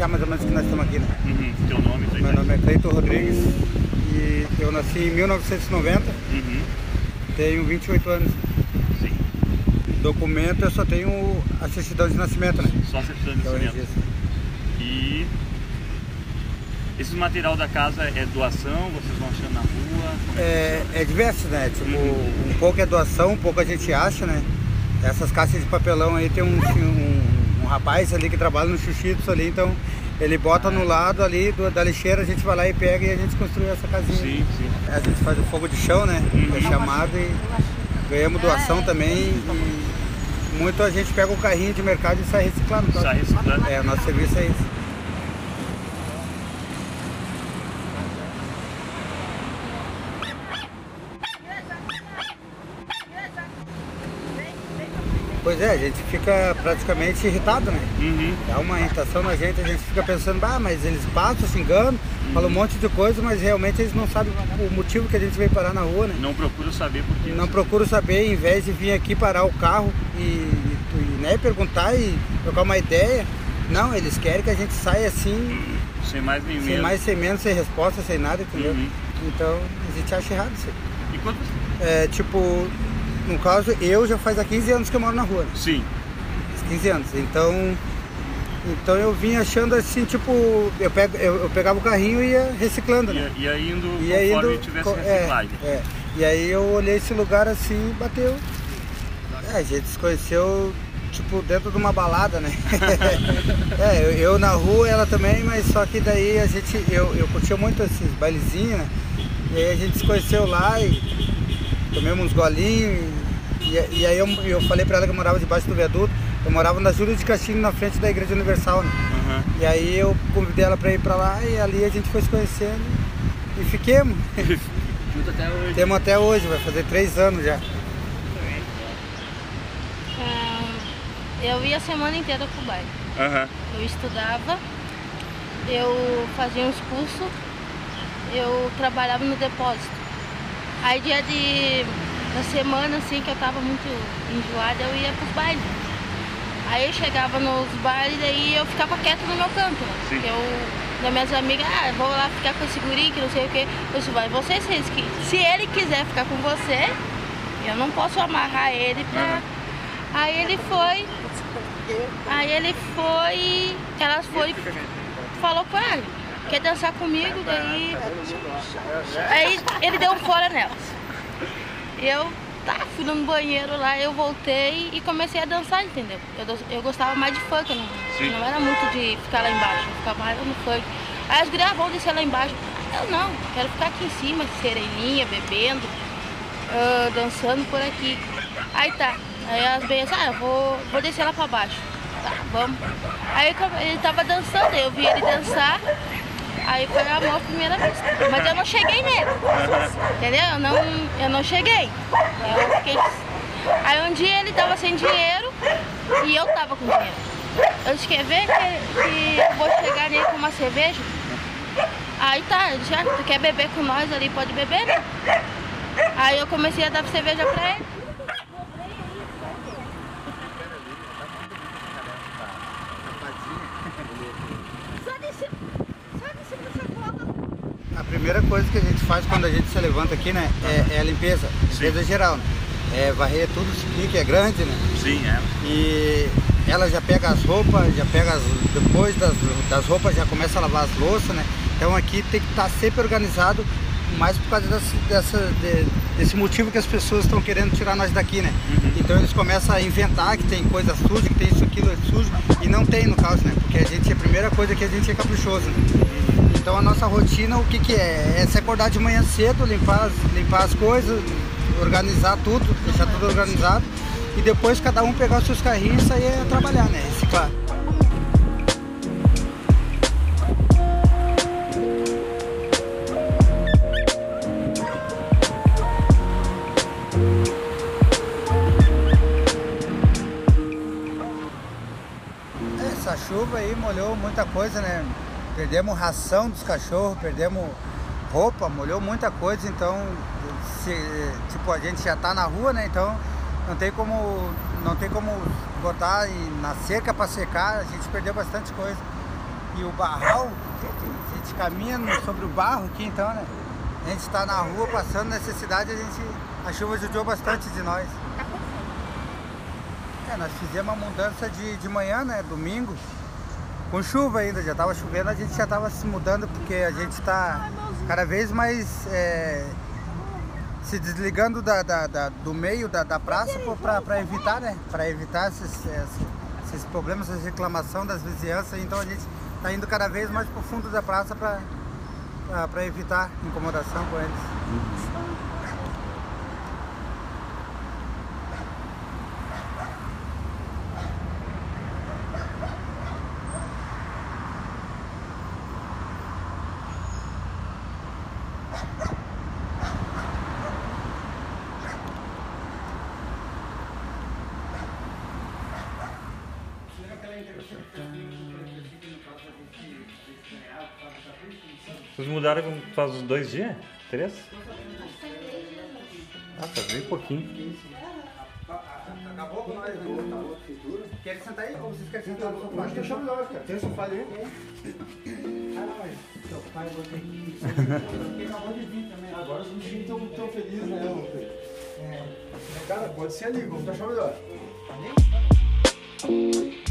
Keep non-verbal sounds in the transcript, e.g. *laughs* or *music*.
já mais ou menos que nós estamos aqui, né? Uhum. Teu nome, Meu nome é Cleiton Rodrigues e eu nasci em 1990, uhum. tenho 28 anos. Sim. Documento eu só tenho a certidão de nascimento, né? Só a certidão de nascimento. E esse material da casa é doação, vocês vão achando na rua? É, é, é diverso, né? Tipo, uhum. um pouco é doação, um pouco a gente acha, né? Essas caixas de papelão aí tem um, um rapaz ali que trabalha no Xuxitos ali, então ele bota no lado ali do, da lixeira, a gente vai lá e pega e a gente construiu essa casinha. Sim, sim. A gente faz o fogo de chão, né? Uhum. É chamado e ganhamos doação também. E muito a gente pega o carrinho de mercado e sai reciclando. Sai reciclando. É, o nosso serviço é isso. Pois é, a gente fica praticamente irritado, né? Uhum. Dá uma irritação na gente, a gente fica pensando, ah, mas eles passam, se enganam, uhum. falam um monte de coisa, mas realmente eles não sabem o motivo que a gente veio parar na rua, né? Não procuro saber por quê. Não procuro saber, em vez de vir aqui parar o carro e, e, e né, perguntar e trocar uma ideia. Não, eles querem que a gente saia assim. Sem mais nem sem menos. Sem mais, sem menos, sem resposta, sem nada, entendeu? Uhum. Então a gente acha errado isso. E quanto? É, tipo, no caso, eu já faz há 15 anos que eu moro na rua. Né? Sim. 15 anos. Então, então eu vim achando assim, tipo, eu, pego, eu, eu pegava o carrinho e ia reciclando, né? Ia, ia indo ia conforme indo, tivesse reciclagem. É, é. E aí eu olhei esse lugar assim e bateu. É, a gente se conheceu, tipo, dentro de uma balada, né? *laughs* é, eu, eu, na rua, ela também, mas só que daí a gente, eu, eu curtia muito esses bailezinhos, né? E aí a gente se conheceu lá e tomamos uns golinhos. E, e aí eu, eu falei pra ela que eu morava debaixo do viaduto. Eu morava na Júlia de Castilho, na frente da Igreja Universal, né? Uhum. E aí eu convidei ela pra ir pra lá e ali a gente foi se conhecendo e fiquemos. *laughs* Junto até hoje. Temos até hoje, vai fazer três anos já. eu ia a semana inteira pro baile. Uhum. Eu estudava, eu fazia uns cursos, eu trabalhava no depósito. Aí dia de da semana assim que eu tava muito enjoada, eu ia pros bailes. Aí eu chegava nos bailes e eu ficava quieta no meu canto. Porque eu, das minhas amigas, ah, vou lá ficar com esse guri que não sei o que. Eu disse, vai você se, se ele quiser ficar com você, eu não posso amarrar ele pra. Uhum. Aí ele foi. Aí ele foi. Ela foi. Falou com ele quer dançar comigo, daí. Aí ele deu um fora nelas. Eu tá, fui no banheiro lá, eu voltei e comecei a dançar, entendeu? Eu, eu gostava mais de funk, não, não era muito de ficar lá embaixo, eu ficava mais no funk. Aí as gurias vão descer lá embaixo. Eu não, quero ficar aqui em cima, sereninha, bebendo, uh, dançando por aqui. Aí tá, aí as beijas, ah, eu vou, vou descer lá pra baixo. Tá, vamos. Aí ele tava dançando, eu vi ele dançar, Aí foi amor à primeira vista. Mas eu não cheguei nele. Entendeu? Eu não, eu não cheguei. Eu fiquei. Aí um dia ele tava sem dinheiro e eu tava com dinheiro. Eu disse, quer ver que, que eu vou chegar nele com uma cerveja? Aí tá, já, tu quer beber com nós ali, pode beber, né? Aí eu comecei a dar cerveja pra ele. Primeira coisa que a gente faz quando a gente se levanta aqui, né, é, é a limpeza, limpeza Sim. geral, né? É varrer tudo isso que é grande, né? Sim, é. E ela já pega as roupas, já pega as, depois das, das roupas já começa a lavar as louças, né? Então aqui tem que estar tá sempre organizado, mais por causa dessa, dessa de, desse motivo que as pessoas estão querendo tirar nós daqui, né? Uhum. Então eles começam a inventar que tem coisa suja, que tem isso, aquilo, é sujo, e não tem no caso, né? Porque a gente, a primeira coisa que a gente é caprichoso, né? Então a nossa rotina, o que que é? É se acordar de manhã cedo, limpar, limpar as coisas, organizar tudo, deixar tudo organizado, e depois cada um pegar os seus carrinhos e sair a trabalhar, né? Reciclar. Essa chuva aí molhou muita coisa, né? Perdemos ração dos cachorros, perdemos roupa, molhou muita coisa, então se, tipo, a gente já tá na rua, né? Então não tem como não tem como botar na seca para secar, a gente perdeu bastante coisa. E o barral, a gente caminha sobre o barro aqui então, né? A gente está na rua passando necessidade, a gente. A chuva ajudou bastante de nós. É, nós fizemos uma mudança de, de manhã, né? Domingo. Com chuva ainda, já estava chovendo, a gente já estava se mudando porque a gente está cada vez mais é, se desligando da, da, da, do meio da, praça para evitar, né? Para evitar esses, esses, problemas, essa reclamação das vizinhanças. Então a gente está indo cada vez mais para o fundo da praça para evitar incomodação com eles. Vocês mudaram faz uns dois dias? Três? Ah, faz bem pouquinho. Acabou com nós, né? Querem sentar aí ou vocês querem sentar no sofá? Acho que deixa melhor, cara. Tem sofá ali? Mas seu pai vai ter que. Porque acabou de vir também. Agora os bichinhos estão tão felizes, né, Pedro? Cara, pode ser ali, vamos achar melhor. Ali?